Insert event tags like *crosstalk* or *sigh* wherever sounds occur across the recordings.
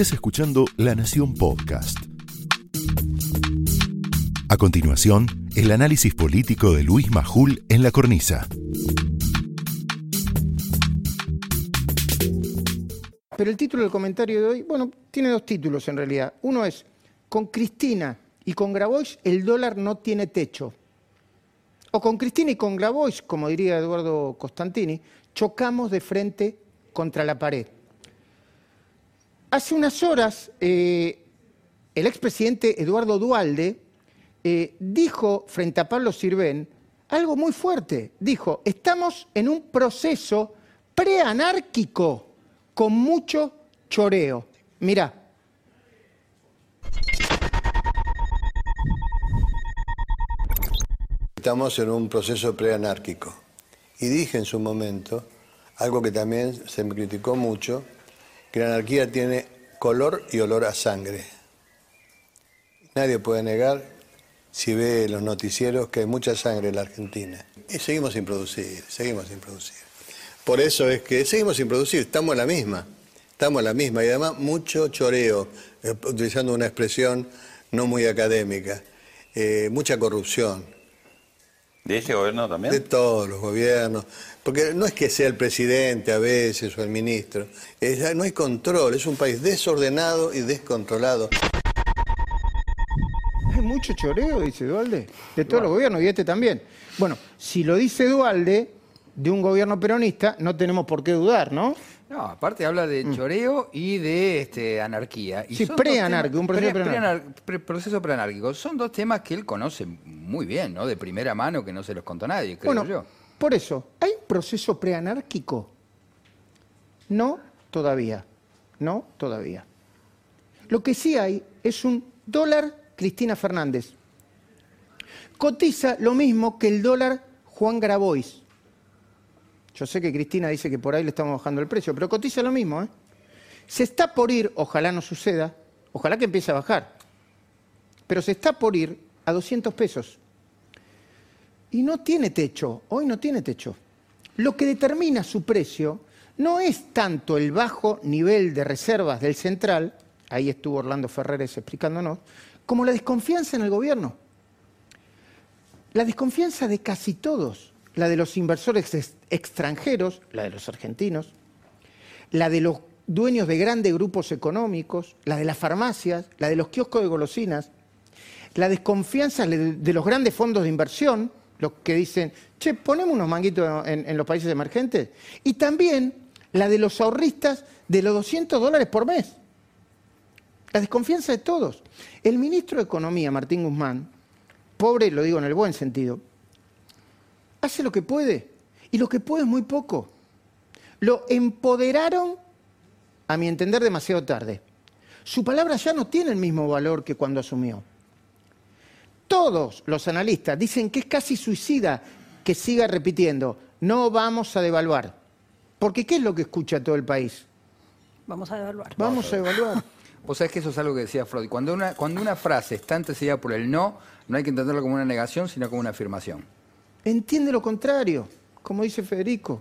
Estás escuchando La Nación Podcast. A continuación, el análisis político de Luis Majul en la cornisa. Pero el título del comentario de hoy, bueno, tiene dos títulos en realidad. Uno es, con Cristina y con Grabois el dólar no tiene techo. O con Cristina y con Grabois, como diría Eduardo Costantini, chocamos de frente contra la pared. Hace unas horas, eh, el expresidente Eduardo Dualde eh, dijo frente a Pablo Sirven algo muy fuerte. Dijo, estamos en un proceso preanárquico con mucho choreo. Mirá. Estamos en un proceso preanárquico. Y dije en su momento algo que también se me criticó mucho, que la anarquía tiene color y olor a sangre. Nadie puede negar, si ve los noticieros, que hay mucha sangre en la Argentina. Y seguimos sin producir, seguimos sin producir. Por eso es que seguimos sin producir, estamos en la misma, estamos en la misma. Y además mucho choreo, eh, utilizando una expresión no muy académica, eh, mucha corrupción. ¿De ese gobierno también? De todos los gobiernos. Porque no es que sea el presidente a veces o el ministro. no hay control. Es un país desordenado y descontrolado. Hay mucho choreo, dice Dualde, de todos los gobiernos y este también. Bueno, si lo dice Dualde, de un gobierno peronista, no tenemos por qué dudar, ¿no? No, aparte habla de mm. choreo y de este, anarquía. sí, preanárquico, un proceso preanárquico. proceso preanárquico. Son dos temas que él conoce muy bien, ¿no? De primera mano, que no se los contó nadie, creo bueno, yo. Por eso, ¿hay un proceso preanárquico? No, todavía. No, todavía. Lo que sí hay es un dólar Cristina Fernández. Cotiza lo mismo que el dólar Juan Grabois. Yo sé que Cristina dice que por ahí le estamos bajando el precio, pero cotiza lo mismo. ¿eh? Se está por ir, ojalá no suceda, ojalá que empiece a bajar, pero se está por ir a 200 pesos. Y no tiene techo, hoy no tiene techo. Lo que determina su precio no es tanto el bajo nivel de reservas del central, ahí estuvo Orlando Ferreres explicándonos, como la desconfianza en el gobierno. La desconfianza de casi todos la de los inversores extranjeros, la de los argentinos, la de los dueños de grandes grupos económicos, la de las farmacias, la de los kioscos de golosinas, la desconfianza de los grandes fondos de inversión, los que dicen, che, ponemos unos manguitos en, los países emergentes, y también la de los ahorristas de los 200 dólares por mes. La desconfianza de todos. El ministro de Economía, Martín Guzmán, pobre, lo digo en el buen sentido, hace lo que puede. Y lo que puede es muy poco. Lo empoderaron, a mi entender, demasiado tarde. Su palabra ya no tiene el mismo valor que cuando asumió. Todos los analistas dicen que es casi suicida que siga repitiendo, no vamos a devaluar. Porque ¿qué es lo que escucha todo el país? Vamos a devaluar. Vamos a devaluar. *laughs* Vos sabés que eso es algo que decía Freud. Cuando una, cuando una frase está antecedida por el no, no hay que entenderlo como una negación, sino como una afirmación entiende lo contrario, como dice Federico.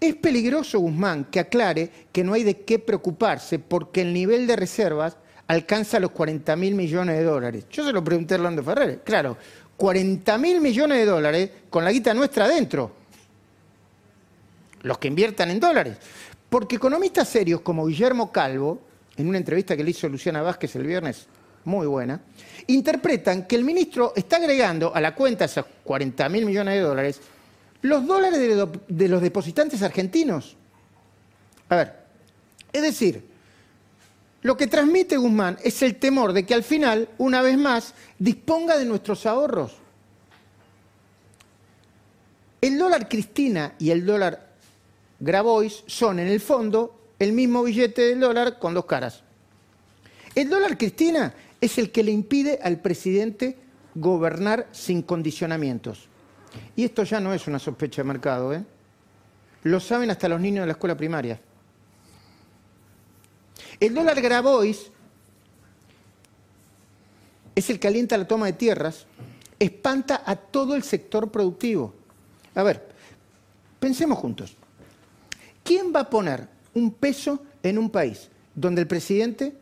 Es peligroso, Guzmán, que aclare que no hay de qué preocuparse porque el nivel de reservas alcanza los 40 mil millones de dólares. Yo se lo pregunté a Orlando Ferrer. Claro, 40 mil millones de dólares con la guita nuestra adentro. Los que inviertan en dólares. Porque economistas serios como Guillermo Calvo, en una entrevista que le hizo Luciana Vázquez el viernes muy buena, interpretan que el ministro está agregando a la cuenta esos 40 mil millones de dólares los dólares de, los depositantes argentinos. A ver, es decir, lo que transmite Guzmán es el temor de que al final, una vez más, disponga de nuestros ahorros. El dólar Cristina y el dólar Grabois son, en el fondo, el mismo billete del dólar con dos caras. El dólar Cristina es el que le impide al presidente gobernar sin condicionamientos. Y esto ya no es una sospecha de mercado, ¿eh? Lo saben hasta los niños de la escuela primaria. El dólar Grabois es el que alienta la toma de tierras, espanta a todo el sector productivo. A ver, pensemos juntos. ¿Quién va a poner un peso en un país donde el presidente,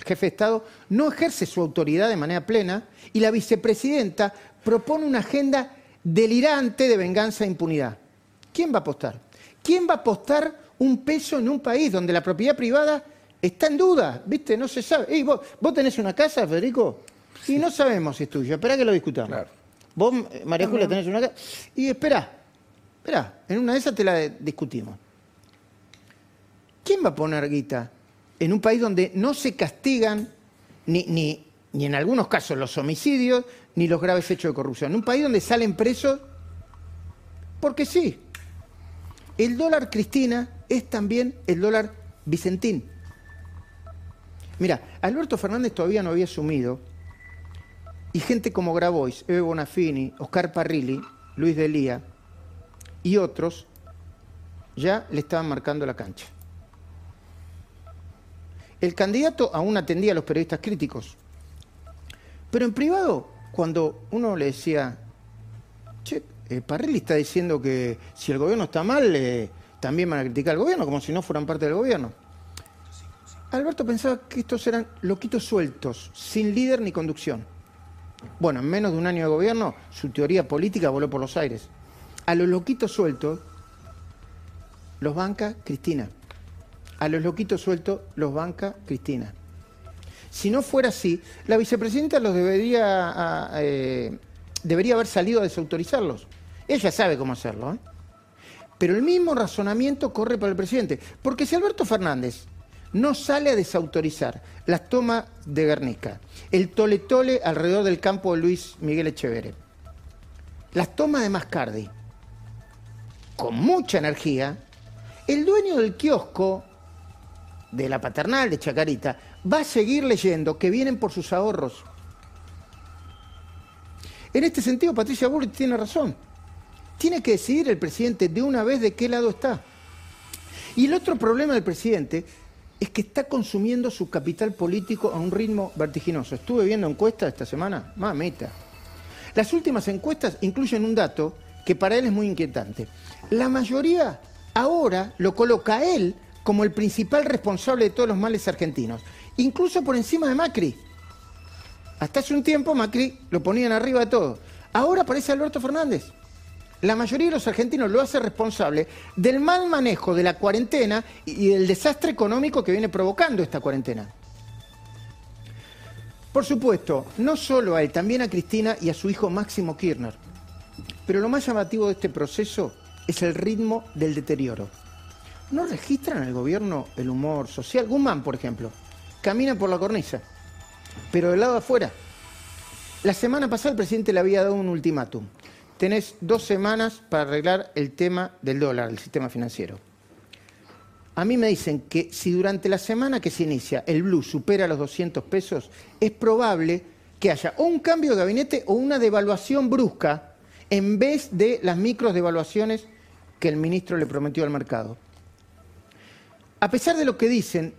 el jefe de Estado, no ejerce su autoridad de manera plena y la vicepresidenta propone una agenda delirante de venganza e impunidad. ¿Quién va a apostar? ¿Quién va a apostar un peso en un país donde la propiedad privada está en duda? ¿Viste? No se sabe. Ey, vos, ¿Vos tenés una casa, Federico? Y no sabemos si es tuya. Espera que lo discutamos. Claro. Vos, María Julia, tenés una casa. Y espera, espera, en una de esas te la discutimos. ¿Quién va a poner guita en un país donde no se castigan ni, ni, ni en algunos casos los homicidios ni los graves hechos de corrupción? En un país donde salen presos porque sí. El dólar Cristina es también el dólar Vicentín. Mira, Alberto Fernández todavía no había asumido y gente como Grabois, Eve Bonafini, Oscar Parrilli, Luis Delía y otros ya le estaban marcando la cancha. El candidato aún atendía a los periodistas críticos, pero en privado, cuando uno le decía, che, eh, está diciendo que si el gobierno está mal, eh, también van a criticar al gobierno, como si no fueran parte del gobierno. Alberto pensaba que estos eran loquitos sueltos, sin líder ni conducción. Bueno, en menos de un año de gobierno, su teoría política voló por los aires. A los loquitos sueltos los banca Cristina. A los loquitos sueltos los banca Cristina. Si no fuera así, la vicepresidenta los debería, eh, debería haber salido a desautorizarlos. Ella sabe cómo hacerlo. ¿eh? Pero el mismo razonamiento corre para el presidente. Porque si Alberto Fernández no sale a desautorizar las tomas de Guernica, el tole-tole alrededor del campo de Luis Miguel Echeverre, las tomas de Mascardi, con mucha energía, el dueño del kiosco de la paternal de Chacarita va a seguir leyendo que vienen por sus ahorros. En este sentido, Patricia Bullrich tiene razón. Tiene que decidir el presidente de una vez de qué lado está. Y el otro problema del presidente es que está consumiendo su capital político a un ritmo vertiginoso. Estuve viendo encuestas esta semana, mamita. Las últimas encuestas incluyen un dato que para él es muy inquietante. La mayoría ahora lo coloca a él como el principal responsable de todos los males argentinos, incluso por encima de Macri. Hasta hace un tiempo Macri lo ponían arriba de todo. Ahora aparece Alberto Fernández. La mayoría de los argentinos lo hace responsable del mal manejo de la cuarentena y del desastre económico que viene provocando esta cuarentena. Por supuesto, no solo a él, también a Cristina y a su hijo Máximo Kirchner. Pero lo más llamativo de este proceso es el ritmo del deterioro. ¿No registran el gobierno el humor social? Guzmán, por ejemplo, camina por la cornisa, pero del lado de afuera. La semana pasada el presidente le había dado un ultimátum. Tenés dos semanas para arreglar el tema del dólar, el sistema financiero. A mí me dicen que si durante la semana que se inicia el blue supera los 200 pesos, es probable que haya o un cambio de gabinete o una devaluación brusca en vez de las micros devaluaciones que el ministro le prometió al mercado. A pesar de lo que dicen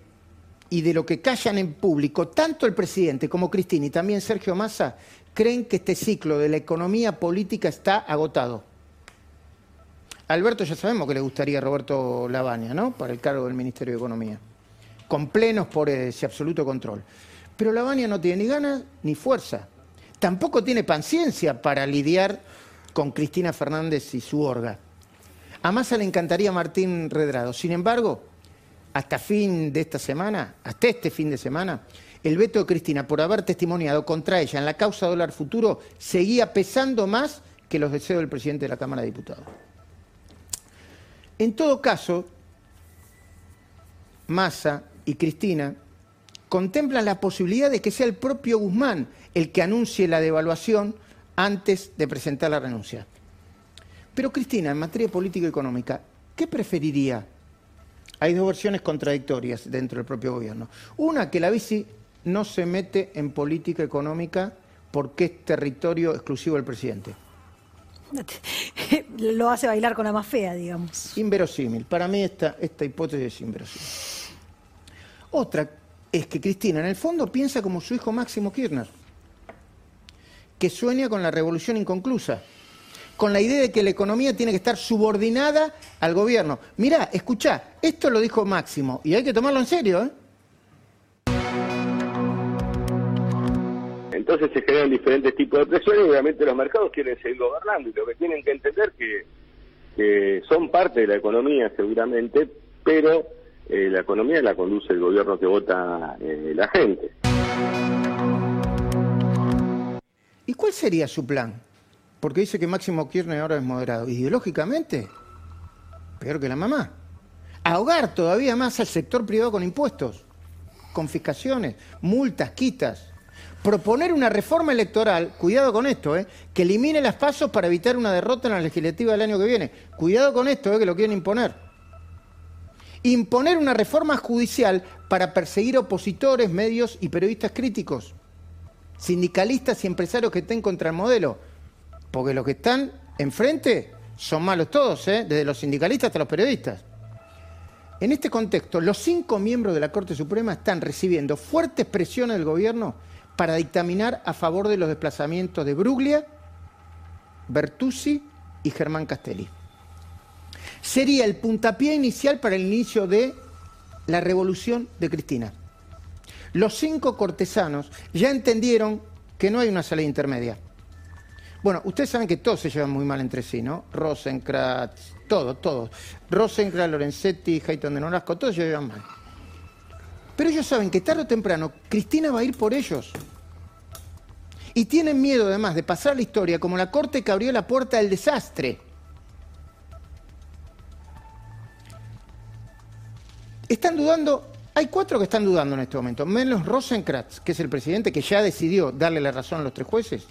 y de lo que callan en público, tanto el presidente como Cristina y también Sergio Massa creen que este ciclo de la economía política está agotado. Alberto ya sabemos que le gustaría a Roberto Lavagna, ¿no? Para el cargo del Ministerio de Economía. Con plenos por ese absoluto control. Pero Lavagna no tiene ni ganas ni fuerza. Tampoco tiene paciencia para lidiar con Cristina Fernández y su orga. A Massa le encantaría Martín Redrado. Sin embargo, hasta fin de esta semana, hasta este fin de semana, el veto de Cristina por haber testimoniado contra ella en la causa dólar futuro seguía pesando más que los deseos del presidente de la Cámara de Diputados. En todo caso, Massa y Cristina contemplan la posibilidad de que sea el propio Guzmán el que anuncie la devaluación antes de presentar la renuncia. Pero Cristina, en materia política y económica, ¿qué preferiría? Hay dos versiones contradictorias dentro del propio gobierno. Una, que la bici no se mete en política económica porque es territorio exclusivo del presidente. *laughs* Lo hace bailar con la más fea, digamos. Inverosímil. Para mí esta, esta hipótesis es inverosímil. Otra es que Cristina en el fondo piensa como su hijo Máximo Kirchner, que sueña con la revolución inconclusa, con la idea de que la economía tiene que estar subordinada al gobierno. Mirá, escuchá, esto lo dijo Máximo y hay que tomarlo en serio. ¿eh? Entonces se generan diferentes tipos de presiones y obviamente los mercados quieren seguir gobernando y lo que tienen que entender que, que son parte de la economía seguramente, pero eh, la economía la conduce el gobierno que vota eh, la gente. ¿Y cuál sería su plan? Porque dice que Máximo Kirchner ahora es moderado. Ideológicamente, peor que la mamá. Ahogar todavía más al sector privado con impuestos, confiscaciones, multas, quitas. Proponer una reforma electoral, cuidado con esto, ¿eh? que elimine las pasos para evitar una derrota en la legislativa del año que viene. Cuidado con esto, ¿eh? que lo quieren imponer. Imponer una reforma judicial para perseguir opositores, medios y periodistas críticos. Sindicalistas y empresarios que estén contra el modelo. Porque los que están enfrente son malos todos, ¿eh? desde los sindicalistas hasta los periodistas. En este contexto, los cinco miembros de la Corte Suprema están recibiendo fuertes presiones del gobierno para dictaminar a favor de los desplazamientos de Bruglia, Bertuzzi y Germán Castelli. Sería el puntapié inicial para el inicio de la revolución de Cristina. Los cinco cortesanos ya entendieron que no hay una salida intermedia. Bueno, ustedes saben que todos se llevan muy mal entre sí, ¿no? Rosenkrantz, todos, todos. Rosenkrantz, Lorenzetti, Hayton de Norasco, todos se llevan mal. Pero ellos saben que tarde o temprano Cristina va a ir por ellos. Y tienen miedo además de pasar la historia como la corte que abrió la puerta del desastre. Están dudando, hay cuatro que están dudando en este momento, menos Rosenkrantz, que es el presidente que ya decidió darle la razón a los tres jueces.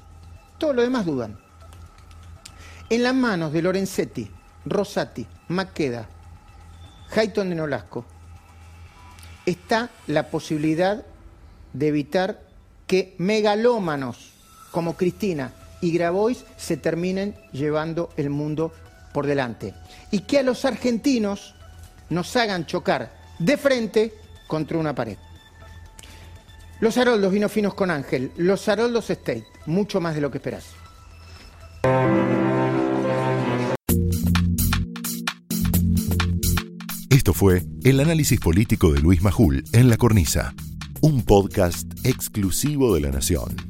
Todos los demás dudan. En las manos de Lorenzetti, Rosati, Maqueda, Hayton de Nolasco, está la posibilidad de evitar que megalómanos como Cristina y Grabois se terminen llevando el mundo por delante. Y que a los argentinos nos hagan chocar de frente contra una pared. Los Haroldos vino finos con Ángel, los Haroldos State, mucho más de lo que esperás. Esto fue el análisis político de Luis Majul en La Cornisa, un podcast exclusivo de La Nación.